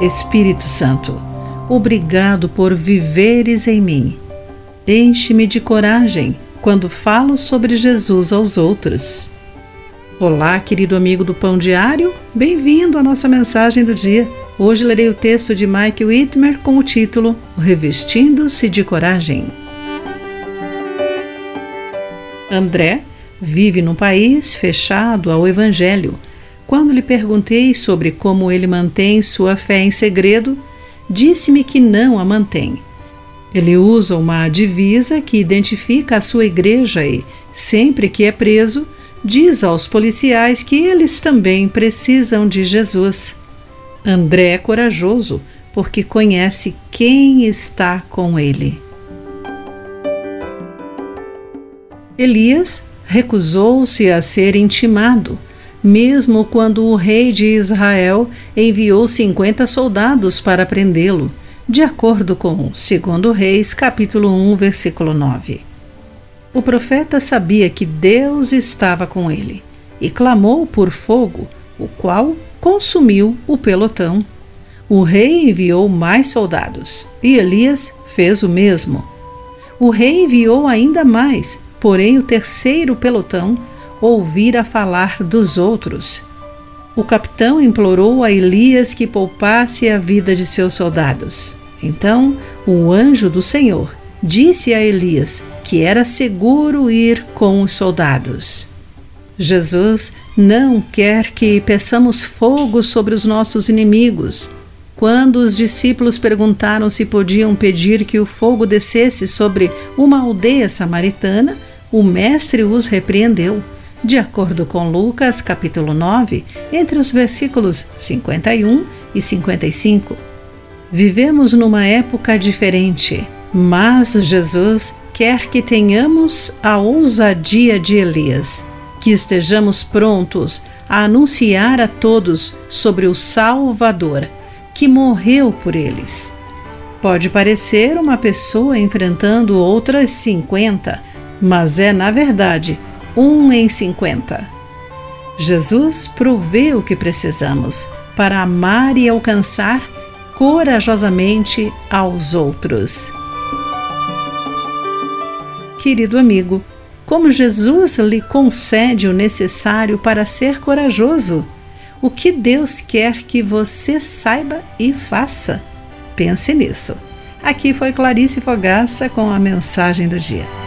Espírito Santo, obrigado por viveres em mim. Enche-me de coragem quando falo sobre Jesus aos outros. Olá, querido amigo do Pão Diário, bem-vindo à nossa mensagem do dia. Hoje lerei o texto de Mike Whitmer com o título Revestindo-se de Coragem. André vive num país fechado ao Evangelho quando lhe perguntei sobre como ele mantém sua fé em segredo, disse-me que não a mantém. Ele usa uma divisa que identifica a sua igreja e, sempre que é preso, diz aos policiais que eles também precisam de Jesus. André é corajoso porque conhece quem está com ele. Elias recusou-se a ser intimado mesmo quando o rei de Israel enviou 50 soldados para prendê-lo, de acordo com 2 Reis, capítulo 1, versículo 9. O profeta sabia que Deus estava com ele e clamou por fogo, o qual consumiu o pelotão. O rei enviou mais soldados e Elias fez o mesmo. O rei enviou ainda mais, porém o terceiro pelotão ouvira falar dos outros. O capitão implorou a Elias que poupasse a vida de seus soldados. Então, o anjo do Senhor disse a Elias que era seguro ir com os soldados. Jesus não quer que peçamos fogo sobre os nossos inimigos. Quando os discípulos perguntaram se podiam pedir que o fogo descesse sobre uma aldeia samaritana, o Mestre os repreendeu de acordo com Lucas, capítulo 9, entre os versículos 51 e 55. Vivemos numa época diferente, mas Jesus quer que tenhamos a ousadia de Elias, que estejamos prontos a anunciar a todos sobre o Salvador, que morreu por eles. Pode parecer uma pessoa enfrentando outras 50, mas é, na verdade, um em cinquenta. Jesus provê o que precisamos para amar e alcançar corajosamente aos outros. Querido amigo, como Jesus lhe concede o necessário para ser corajoso? O que Deus quer que você saiba e faça? Pense nisso. Aqui foi Clarice Fogaça com a mensagem do dia.